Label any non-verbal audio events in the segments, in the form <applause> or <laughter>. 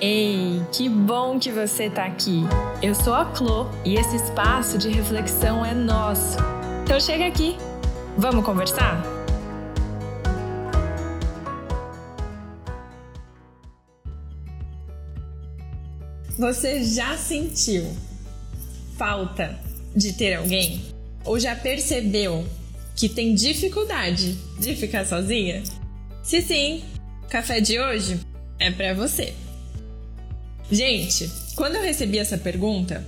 Ei, que bom que você está aqui! Eu sou a Clo e esse espaço de reflexão é nosso. Então chega aqui, vamos conversar? Você já sentiu falta de ter alguém? Ou já percebeu que tem dificuldade de ficar sozinha? Se sim, café de hoje é para você. Gente, quando eu recebi essa pergunta,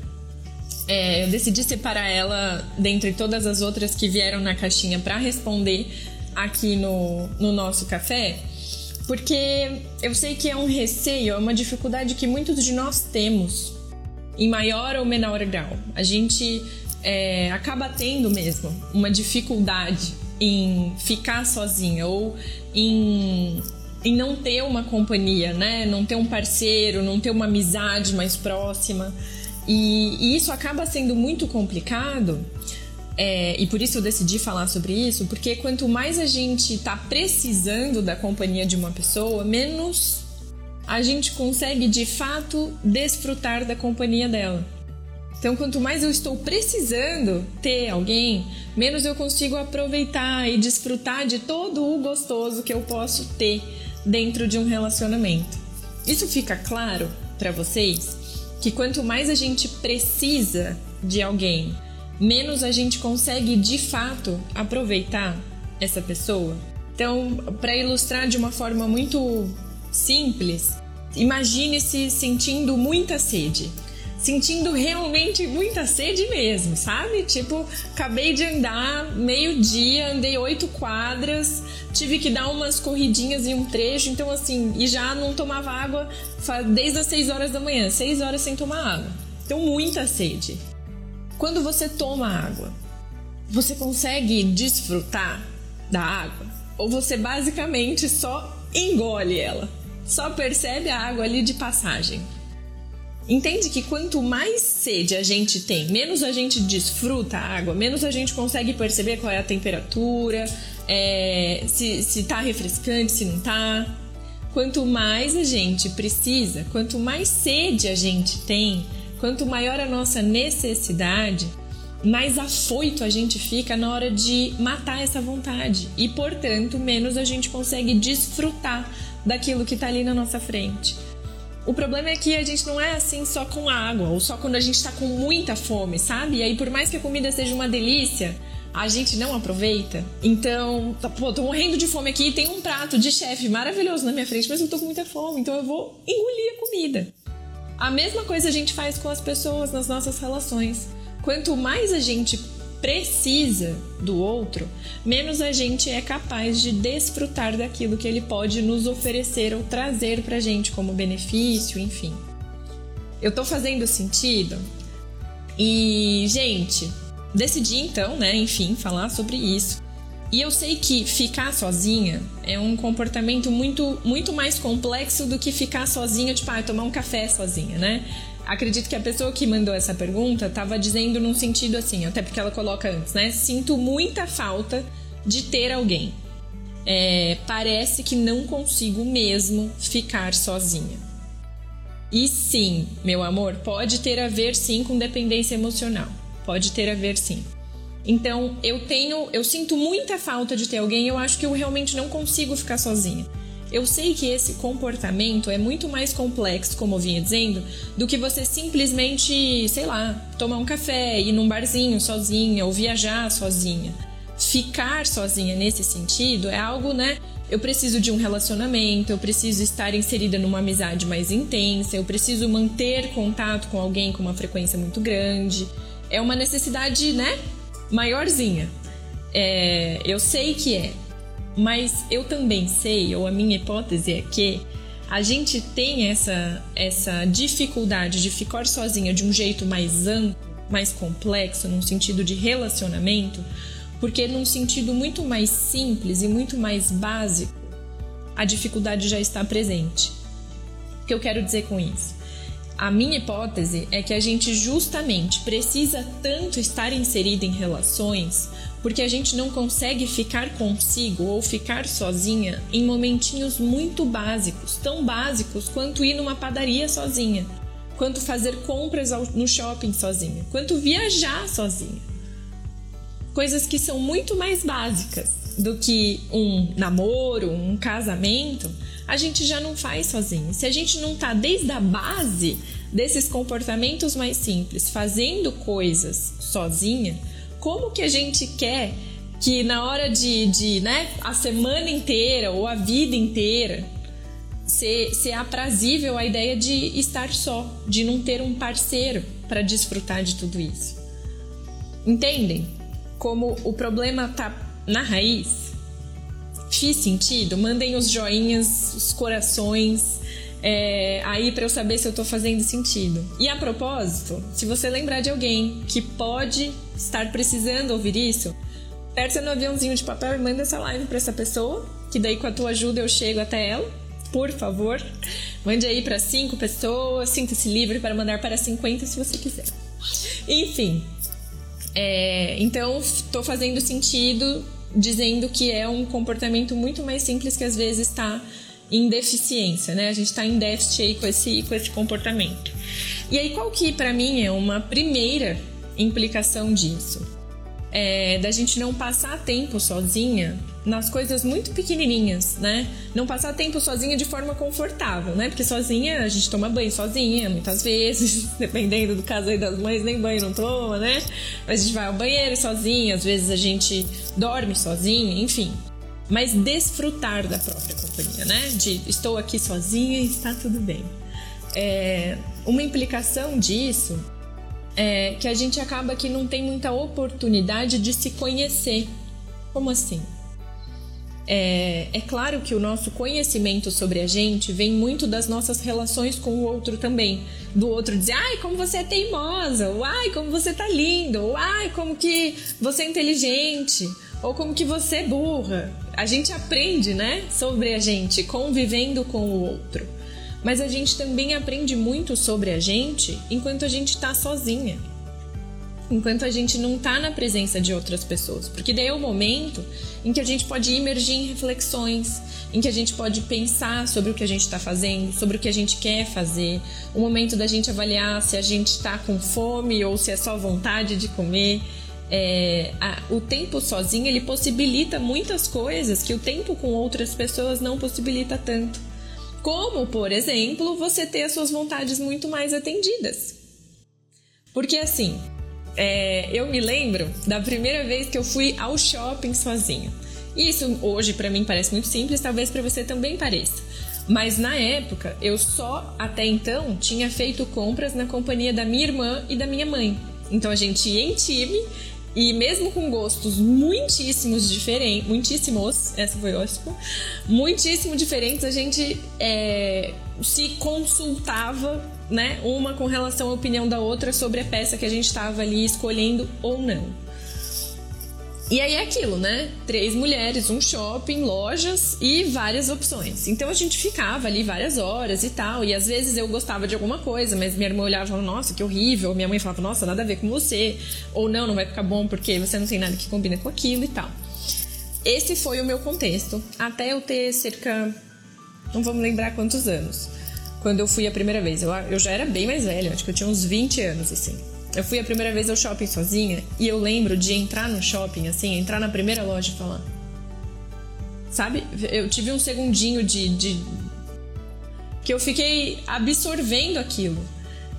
é, eu decidi separar ela dentre todas as outras que vieram na caixinha para responder aqui no, no nosso café, porque eu sei que é um receio, é uma dificuldade que muitos de nós temos, em maior ou menor grau. A gente é, acaba tendo mesmo uma dificuldade em ficar sozinha ou em em não ter uma companhia, né? Não ter um parceiro, não ter uma amizade mais próxima. E, e isso acaba sendo muito complicado. É, e por isso eu decidi falar sobre isso, porque quanto mais a gente está precisando da companhia de uma pessoa, menos a gente consegue de fato desfrutar da companhia dela. Então, quanto mais eu estou precisando ter alguém, menos eu consigo aproveitar e desfrutar de todo o gostoso que eu posso ter dentro de um relacionamento. Isso fica claro para vocês que quanto mais a gente precisa de alguém, menos a gente consegue de fato aproveitar essa pessoa. Então, para ilustrar de uma forma muito simples, imagine-se sentindo muita sede sentindo realmente muita sede mesmo, sabe? Tipo, acabei de andar meio-dia, andei oito quadras, tive que dar umas corridinhas em um trecho, então assim, e já não tomava água desde as seis horas da manhã, seis horas sem tomar água. Então, muita sede. Quando você toma água, você consegue desfrutar da água? Ou você basicamente só engole ela? Só percebe a água ali de passagem? Entende que quanto mais sede a gente tem, menos a gente desfruta a água, menos a gente consegue perceber qual é a temperatura, é, se, se tá refrescante, se não tá. Quanto mais a gente precisa, quanto mais sede a gente tem, quanto maior a nossa necessidade, mais afoito a gente fica na hora de matar essa vontade e, portanto, menos a gente consegue desfrutar daquilo que está ali na nossa frente. O problema é que a gente não é assim só com água, ou só quando a gente tá com muita fome, sabe? E aí, por mais que a comida seja uma delícia, a gente não aproveita. Então, tá, pô, tô morrendo de fome aqui, tem um prato de chefe maravilhoso na minha frente, mas eu tô com muita fome, então eu vou engolir a comida. A mesma coisa a gente faz com as pessoas nas nossas relações. Quanto mais a gente precisa do outro, menos a gente é capaz de desfrutar daquilo que ele pode nos oferecer ou trazer pra gente como benefício, enfim. Eu tô fazendo sentido? E, gente, decidi então, né, enfim, falar sobre isso. E eu sei que ficar sozinha é um comportamento muito, muito mais complexo do que ficar sozinha, tipo, ah, tomar um café sozinha, né? acredito que a pessoa que mandou essa pergunta estava dizendo num sentido assim, até porque ela coloca antes, né? Sinto muita falta de ter alguém. É, parece que não consigo mesmo ficar sozinha. E sim, meu amor, pode ter a ver sim com dependência emocional. Pode ter a ver sim. Então, eu tenho, eu sinto muita falta de ter alguém, eu acho que eu realmente não consigo ficar sozinha. Eu sei que esse comportamento é muito mais complexo, como eu vinha dizendo, do que você simplesmente, sei lá, tomar um café, ir num barzinho sozinha ou viajar sozinha. Ficar sozinha nesse sentido é algo, né? Eu preciso de um relacionamento, eu preciso estar inserida numa amizade mais intensa, eu preciso manter contato com alguém com uma frequência muito grande. É uma necessidade, né? Maiorzinha. É, eu sei que é, mas eu também sei, ou a minha hipótese é que a gente tem essa, essa dificuldade de ficar sozinha de um jeito mais amplo, mais complexo, num sentido de relacionamento, porque num sentido muito mais simples e muito mais básico, a dificuldade já está presente. O que eu quero dizer com isso? A minha hipótese é que a gente justamente precisa tanto estar inserido em relações porque a gente não consegue ficar consigo ou ficar sozinha em momentinhos muito básicos, tão básicos quanto ir numa padaria sozinha, quanto fazer compras no shopping sozinha, quanto viajar sozinha. Coisas que são muito mais básicas do que um namoro, um casamento, a gente já não faz sozinho. Se a gente não tá desde a base desses comportamentos mais simples, fazendo coisas sozinha, como que a gente quer que na hora de, de né, a semana inteira ou a vida inteira ser, ser aprazível a ideia de estar só, de não ter um parceiro para desfrutar de tudo isso. Entendem? Como o problema tá na raiz? Fiz sentido? Mandem os joinhas, os corações é, aí para eu saber se eu tô fazendo sentido. E a propósito, se você lembrar de alguém que pode estar precisando ouvir isso, aperta no aviãozinho de papel e manda essa live para essa pessoa, que daí com a tua ajuda eu chego até ela. Por favor, mande aí para cinco pessoas, sinta-se livre para mandar para 50 se você quiser. Enfim, é, então estou fazendo sentido dizendo que é um comportamento muito mais simples que às vezes está em deficiência, né? A gente está em déficit aí com esse, com esse comportamento. E aí, qual que para mim é uma primeira implicação disso? É da gente não passar tempo sozinha nas coisas muito pequenininhas, né? Não passar tempo sozinha de forma confortável, né? Porque sozinha a gente toma banho sozinha, muitas <laughs> vezes, dependendo do caso aí das mães, nem banho não toma, né? Mas a gente vai ao banheiro sozinha, às vezes a gente dorme sozinha, enfim mas desfrutar da própria companhia, né? De estou aqui sozinha e está tudo bem. É, uma implicação disso é que a gente acaba que não tem muita oportunidade de se conhecer. Como assim? É, é, claro que o nosso conhecimento sobre a gente vem muito das nossas relações com o outro também. Do outro dizer, ai, como você é teimosa, ou ai, como você tá lindo, ou ai, como que você é inteligente, ou como que você é burra. A gente aprende, né, sobre a gente convivendo com o outro. Mas a gente também aprende muito sobre a gente enquanto a gente está sozinha. Enquanto a gente não está na presença de outras pessoas. Porque daí é o momento em que a gente pode emergir em reflexões, em que a gente pode pensar sobre o que a gente está fazendo, sobre o que a gente quer fazer, o momento da gente avaliar se a gente está com fome ou se é só vontade de comer é, a, o tempo sozinho ele possibilita muitas coisas que o tempo com outras pessoas não possibilita tanto. Como, por exemplo, você ter as suas vontades muito mais atendidas. Porque assim, é, eu me lembro da primeira vez que eu fui ao shopping sozinha. Isso hoje para mim parece muito simples, talvez para você também pareça. Mas na época, eu só até então tinha feito compras na companhia da minha irmã e da minha mãe. Então a gente ia em time e mesmo com gostos muitíssimos diferentes, muitíssimos, essa foi ótimo, muitíssimo diferentes, a gente é, se consultava, né, uma com relação à opinião da outra sobre a peça que a gente estava ali escolhendo ou não. E aí é aquilo, né? Três mulheres, um shopping, lojas e várias opções. Então a gente ficava ali várias horas e tal. E às vezes eu gostava de alguma coisa, mas minha irmã olhava e falava, nossa, que horrível. Minha mãe falava, nossa, nada a ver com você. Ou não, não vai ficar bom porque você não tem nada que combina com aquilo e tal. Esse foi o meu contexto, até eu ter cerca. Não vamos lembrar quantos anos. Quando eu fui a primeira vez. Eu, eu já era bem mais velha, acho que eu tinha uns 20 anos, assim. Eu fui a primeira vez ao shopping sozinha e eu lembro de entrar no shopping, assim, entrar na primeira loja e falar. Sabe? Eu tive um segundinho de. de... que eu fiquei absorvendo aquilo.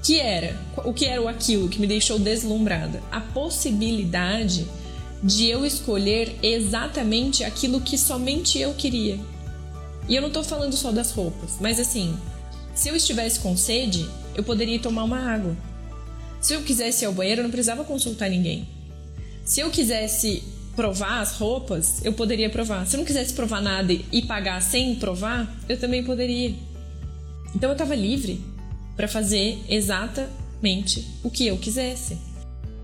Que era. O que era o aquilo que me deixou deslumbrada? A possibilidade de eu escolher exatamente aquilo que somente eu queria. E eu não tô falando só das roupas, mas assim, se eu estivesse com sede, eu poderia tomar uma água se eu quisesse ir ao banheiro, eu não precisava consultar ninguém. Se eu quisesse provar as roupas, eu poderia provar. Se eu não quisesse provar nada e pagar sem provar, eu também poderia. Então eu estava livre para fazer exatamente o que eu quisesse.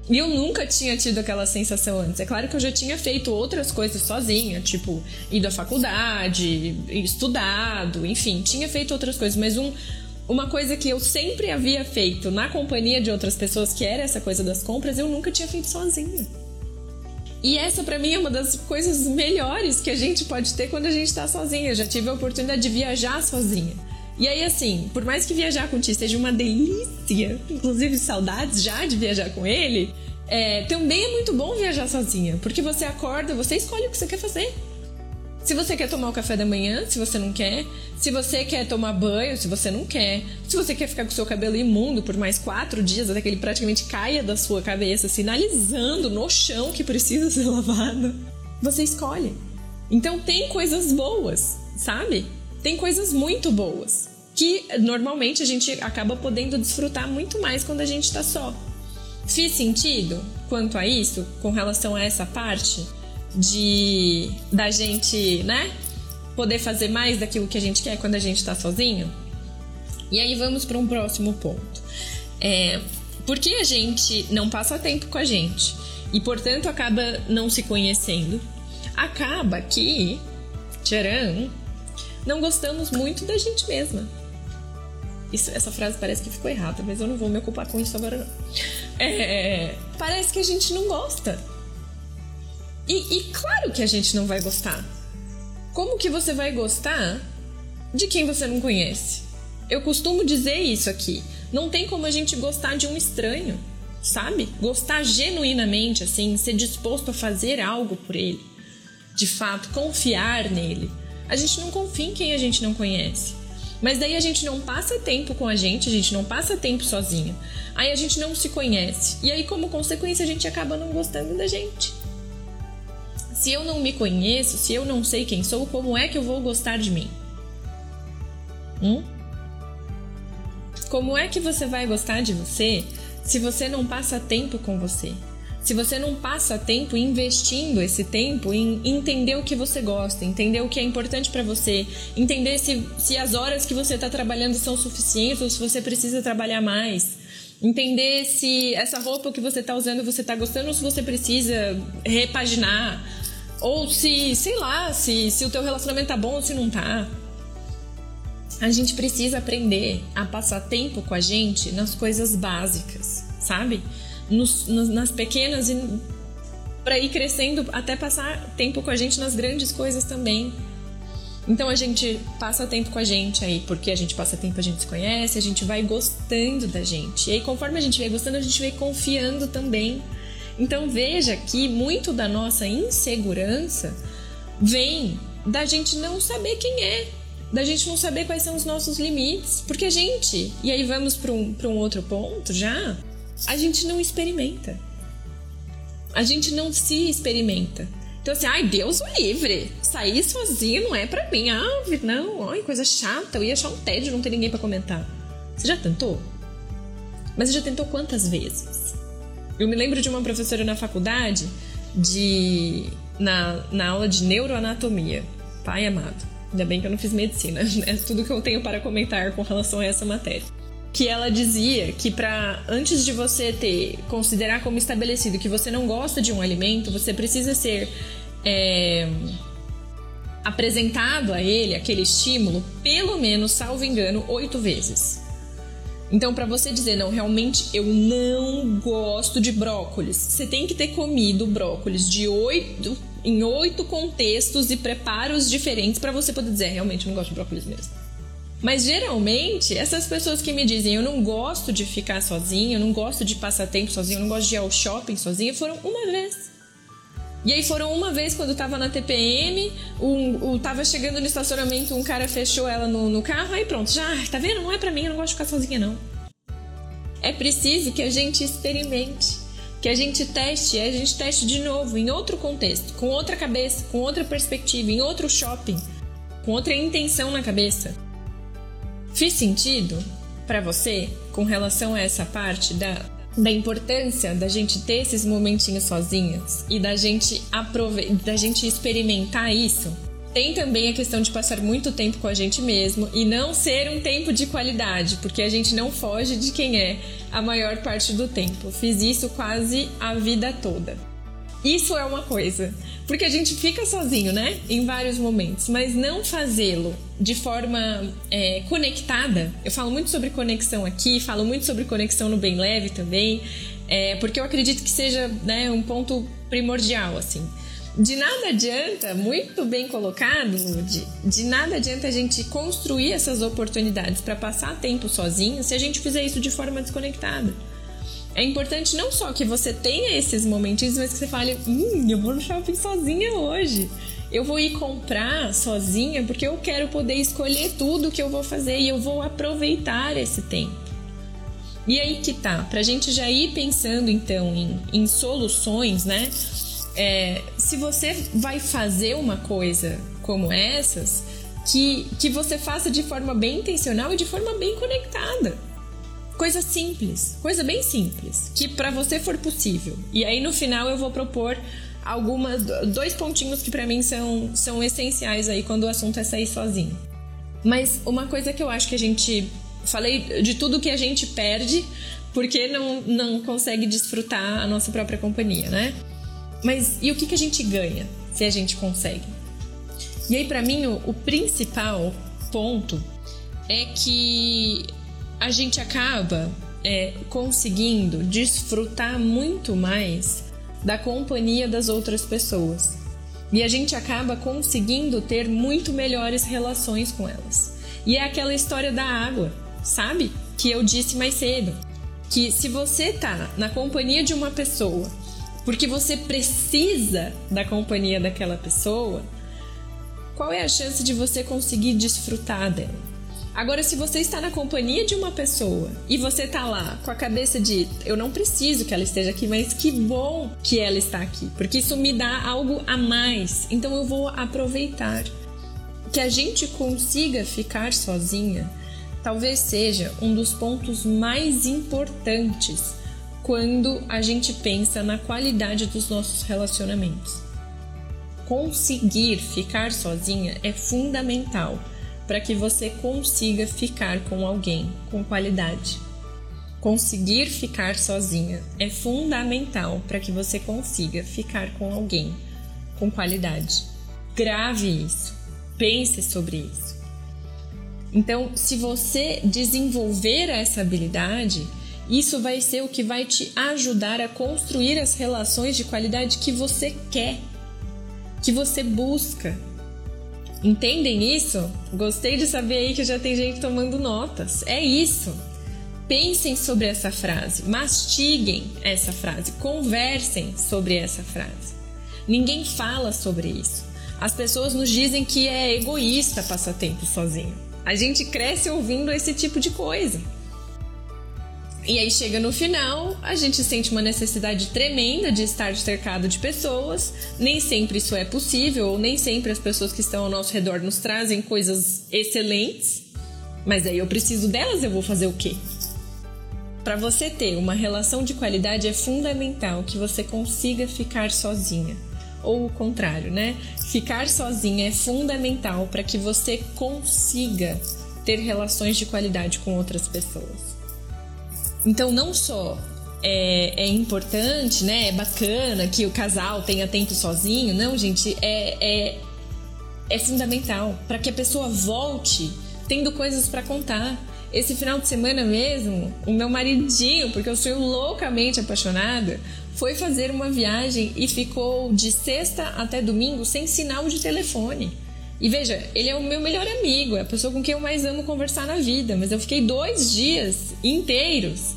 E eu nunca tinha tido aquela sensação antes. É claro que eu já tinha feito outras coisas sozinha, tipo, ido à faculdade, estudado, enfim, tinha feito outras coisas, mas um uma coisa que eu sempre havia feito na companhia de outras pessoas, que era essa coisa das compras, eu nunca tinha feito sozinha. E essa para mim é uma das coisas melhores que a gente pode ter quando a gente tá sozinha. Eu já tive a oportunidade de viajar sozinha. E aí, assim, por mais que viajar com o Ti seja uma delícia, inclusive saudades já de viajar com ele, é, também é muito bom viajar sozinha, porque você acorda, você escolhe o que você quer fazer. Se você quer tomar o café da manhã, se você não quer. Se você quer tomar banho, se você não quer. Se você quer ficar com o seu cabelo imundo por mais quatro dias, até que ele praticamente caia da sua cabeça, sinalizando no chão que precisa <laughs> ser lavado. Você escolhe. Então tem coisas boas, sabe? Tem coisas muito boas. Que normalmente a gente acaba podendo desfrutar muito mais quando a gente tá só. Fiz sentido quanto a isso, com relação a essa parte? De da gente, né, poder fazer mais daquilo que a gente quer quando a gente está sozinho. E aí vamos para um próximo ponto. É, porque a gente não passa tempo com a gente e, portanto, acaba não se conhecendo, acaba que, tcharam, não gostamos muito da gente mesma. Isso, essa frase parece que ficou errada, mas eu não vou me ocupar com isso agora não. É, parece que a gente não gosta e, e claro que a gente não vai gostar. Como que você vai gostar de quem você não conhece? Eu costumo dizer isso aqui. Não tem como a gente gostar de um estranho, sabe? Gostar genuinamente, assim, ser disposto a fazer algo por ele. De fato, confiar nele. A gente não confia em quem a gente não conhece. Mas daí a gente não passa tempo com a gente, a gente não passa tempo sozinho. Aí a gente não se conhece. E aí, como consequência, a gente acaba não gostando da gente. Se eu não me conheço, se eu não sei quem sou, como é que eu vou gostar de mim? Hum? Como é que você vai gostar de você se você não passa tempo com você? Se você não passa tempo investindo esse tempo em entender o que você gosta, entender o que é importante para você, entender se, se as horas que você está trabalhando são suficientes ou se você precisa trabalhar mais, entender se essa roupa que você está usando você está gostando ou se você precisa repaginar, ou se, sei lá, se, se o teu relacionamento tá bom ou se não tá. A gente precisa aprender a passar tempo com a gente nas coisas básicas, sabe? Nos, nos, nas pequenas e para ir crescendo até passar tempo com a gente nas grandes coisas também. Então a gente passa tempo com a gente aí, porque a gente passa tempo, a gente se conhece, a gente vai gostando da gente. E aí, conforme a gente vai gostando, a gente vai confiando também então veja que muito da nossa insegurança vem da gente não saber quem é, da gente não saber quais são os nossos limites. Porque a gente, e aí vamos para um, um outro ponto já, a gente não experimenta. A gente não se experimenta. Então, assim, ai, Deus o livre. Sair sozinho não é para mim. Ah, não, ai, coisa chata. Eu ia achar um tédio não ter ninguém para comentar. Você já tentou? Mas você já tentou quantas vezes? Eu me lembro de uma professora na faculdade, de na, na aula de neuroanatomia. Pai amado. Ainda bem que eu não fiz medicina. <laughs> É tudo que eu tenho para comentar com relação a essa matéria. Que ela dizia que para antes de você ter considerar como estabelecido que você não gosta de um alimento, você precisa ser é, apresentado a ele aquele estímulo pelo menos, salvo engano, oito vezes. Então, para você dizer, não, realmente eu não gosto de brócolis, você tem que ter comido brócolis de oito, em oito contextos e preparos diferentes para você poder dizer, realmente eu não gosto de brócolis mesmo. Mas geralmente, essas pessoas que me dizem eu não gosto de ficar sozinha, eu não gosto de passar tempo sozinha, eu não gosto de ir ao shopping sozinha, foram uma vez. E aí foram uma vez quando tava na TPM, um, um, tava chegando no estacionamento, um cara fechou ela no, no carro, aí pronto, já, tá vendo? Não é pra mim, eu não gosto de ficar sozinha, não. É preciso que a gente experimente, que a gente teste, a gente teste de novo, em outro contexto, com outra cabeça, com outra perspectiva, em outro shopping, com outra intenção na cabeça. Fiz sentido para você com relação a essa parte da da importância da gente ter esses momentinhos sozinhos e da gente da gente experimentar isso. Tem também a questão de passar muito tempo com a gente mesmo e não ser um tempo de qualidade, porque a gente não foge de quem é a maior parte do tempo. Fiz isso quase a vida toda. Isso é uma coisa. Porque a gente fica sozinho, né? Em vários momentos. Mas não fazê-lo de forma é, conectada. Eu falo muito sobre conexão aqui, falo muito sobre conexão no Bem Leve também. É, porque eu acredito que seja né, um ponto primordial, assim. De nada adianta, muito bem colocado, de, de nada adianta a gente construir essas oportunidades para passar tempo sozinho se a gente fizer isso de forma desconectada. É importante não só que você tenha esses momentinhos, mas que você fale: hum, eu vou no shopping sozinha hoje. Eu vou ir comprar sozinha porque eu quero poder escolher tudo que eu vou fazer e eu vou aproveitar esse tempo. E aí que tá, pra gente já ir pensando então em, em soluções, né? É, se você vai fazer uma coisa como essas, que, que você faça de forma bem intencional e de forma bem conectada. Coisa simples, coisa bem simples, que para você for possível. E aí no final eu vou propor algumas dois pontinhos que para mim são, são essenciais aí quando o assunto é sair sozinho. Mas uma coisa que eu acho que a gente falei de tudo que a gente perde porque não, não consegue desfrutar a nossa própria companhia, né? Mas e o que, que a gente ganha se a gente consegue? E aí, para mim, o, o principal ponto é que a gente acaba é, conseguindo desfrutar muito mais da companhia das outras pessoas. E a gente acaba conseguindo ter muito melhores relações com elas. E é aquela história da água, sabe? Que eu disse mais cedo. Que se você tá na companhia de uma pessoa porque você precisa da companhia daquela pessoa, qual é a chance de você conseguir desfrutar dela? Agora, se você está na companhia de uma pessoa e você está lá com a cabeça de eu não preciso que ela esteja aqui, mas que bom que ela está aqui, porque isso me dá algo a mais, então eu vou aproveitar. Que a gente consiga ficar sozinha talvez seja um dos pontos mais importantes quando a gente pensa na qualidade dos nossos relacionamentos. Conseguir ficar sozinha é fundamental para que você consiga ficar com alguém com qualidade. Conseguir ficar sozinha é fundamental para que você consiga ficar com alguém com qualidade. Grave isso, pense sobre isso. Então, se você desenvolver essa habilidade, isso vai ser o que vai te ajudar a construir as relações de qualidade que você quer, que você busca, Entendem isso? Gostei de saber aí que já tem gente tomando notas. É isso. Pensem sobre essa frase, mastiguem essa frase, conversem sobre essa frase. Ninguém fala sobre isso. As pessoas nos dizem que é egoísta passar tempo sozinho. A gente cresce ouvindo esse tipo de coisa. E aí chega no final, a gente sente uma necessidade tremenda de estar cercado de pessoas. Nem sempre isso é possível, ou nem sempre as pessoas que estão ao nosso redor nos trazem coisas excelentes. Mas aí eu preciso delas, eu vou fazer o quê? Para você ter uma relação de qualidade é fundamental que você consiga ficar sozinha. Ou o contrário, né? Ficar sozinha é fundamental para que você consiga ter relações de qualidade com outras pessoas. Então, não só é, é, importante, né? É bacana que o casal tenha tempo sozinho. Não, gente, é, é, é fundamental para que a pessoa volte tendo coisas para contar. Esse final de semana mesmo, o meu maridinho, porque eu sou loucamente apaixonada, foi fazer uma viagem e ficou de sexta até domingo sem sinal de telefone. E veja, ele é o meu melhor amigo, é a pessoa com quem eu mais amo conversar na vida, mas eu fiquei dois dias inteiros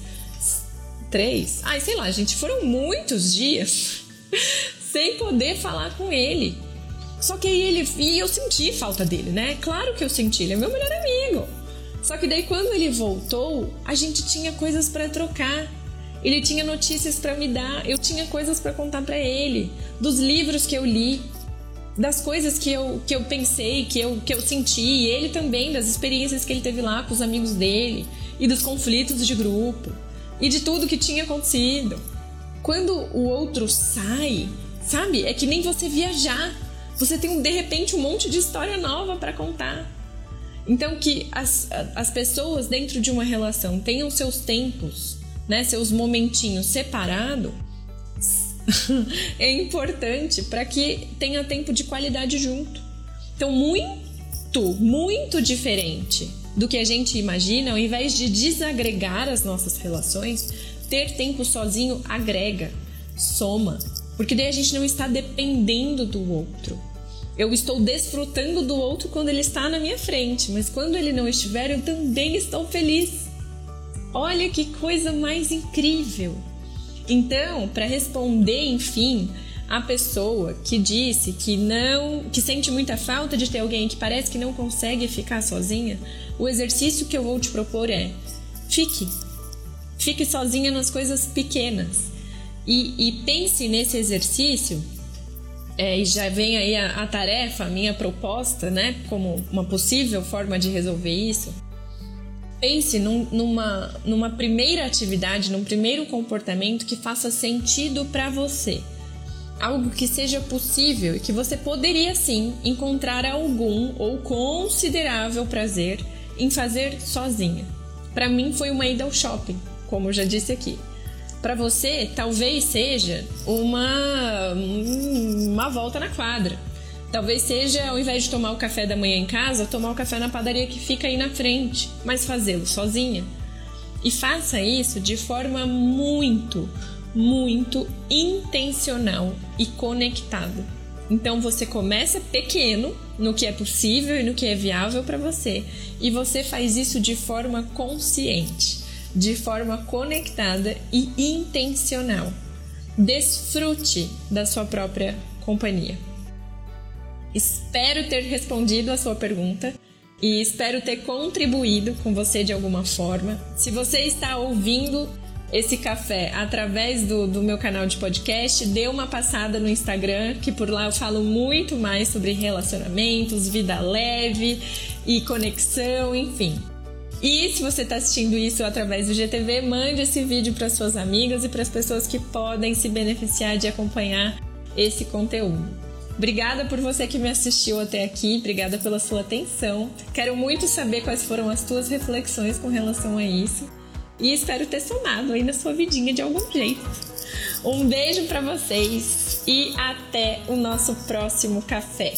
três. Ai, sei lá, gente, foram muitos dias <laughs> sem poder falar com ele. Só que aí ele. E eu senti falta dele, né? Claro que eu senti, ele é meu melhor amigo. Só que daí quando ele voltou, a gente tinha coisas para trocar. Ele tinha notícias para me dar, eu tinha coisas para contar para ele, dos livros que eu li, das coisas que eu, que eu pensei, que eu, que eu senti, e ele também, das experiências que ele teve lá com os amigos dele e dos conflitos de grupo e de tudo que tinha acontecido. Quando o outro sai, sabe? É que nem você viajar. Você tem de repente um monte de história nova para contar. Então que as, as pessoas dentro de uma relação tenham seus tempos, né, seus momentinhos separados, <laughs> é importante para que tenha tempo de qualidade junto. Então, muito, muito diferente do que a gente imagina, ao invés de desagregar as nossas relações, ter tempo sozinho agrega, soma, porque daí a gente não está dependendo do outro. Eu estou desfrutando do outro quando ele está na minha frente, mas quando ele não estiver, eu também estou feliz. Olha que coisa mais incrível! Então, para responder, enfim, a pessoa que disse que não, que sente muita falta de ter alguém que parece que não consegue ficar sozinha, o exercício que eu vou te propor é: fique. Fique sozinha nas coisas pequenas. E, e pense nesse exercício é, e já vem aí a, a, tarefa, a minha proposta, né, como uma possível forma de resolver isso. Pense num, numa, numa primeira atividade, num primeiro comportamento que faça sentido para você. Algo que seja possível e que você poderia sim encontrar algum ou considerável prazer em fazer sozinha. Para mim foi uma ida ao shopping, como eu já disse aqui. Para você, talvez seja uma, uma volta na quadra. Talvez seja, ao invés de tomar o café da manhã em casa, tomar o café na padaria que fica aí na frente, mas fazê-lo sozinha. E faça isso de forma muito, muito intencional e conectada. Então você começa pequeno no que é possível e no que é viável para você, e você faz isso de forma consciente de forma conectada e intencional. Desfrute da sua própria companhia. Espero ter respondido a sua pergunta e espero ter contribuído com você de alguma forma. Se você está ouvindo esse café através do, do meu canal de podcast, dê uma passada no Instagram, que por lá eu falo muito mais sobre relacionamentos, vida leve e conexão, enfim. E se você está assistindo isso através do GTV, mande esse vídeo para suas amigas e para as pessoas que podem se beneficiar de acompanhar esse conteúdo. Obrigada por você que me assistiu até aqui, obrigada pela sua atenção. Quero muito saber quais foram as tuas reflexões com relação a isso e espero ter somado aí na sua vidinha de algum jeito. Um beijo para vocês e até o nosso próximo café.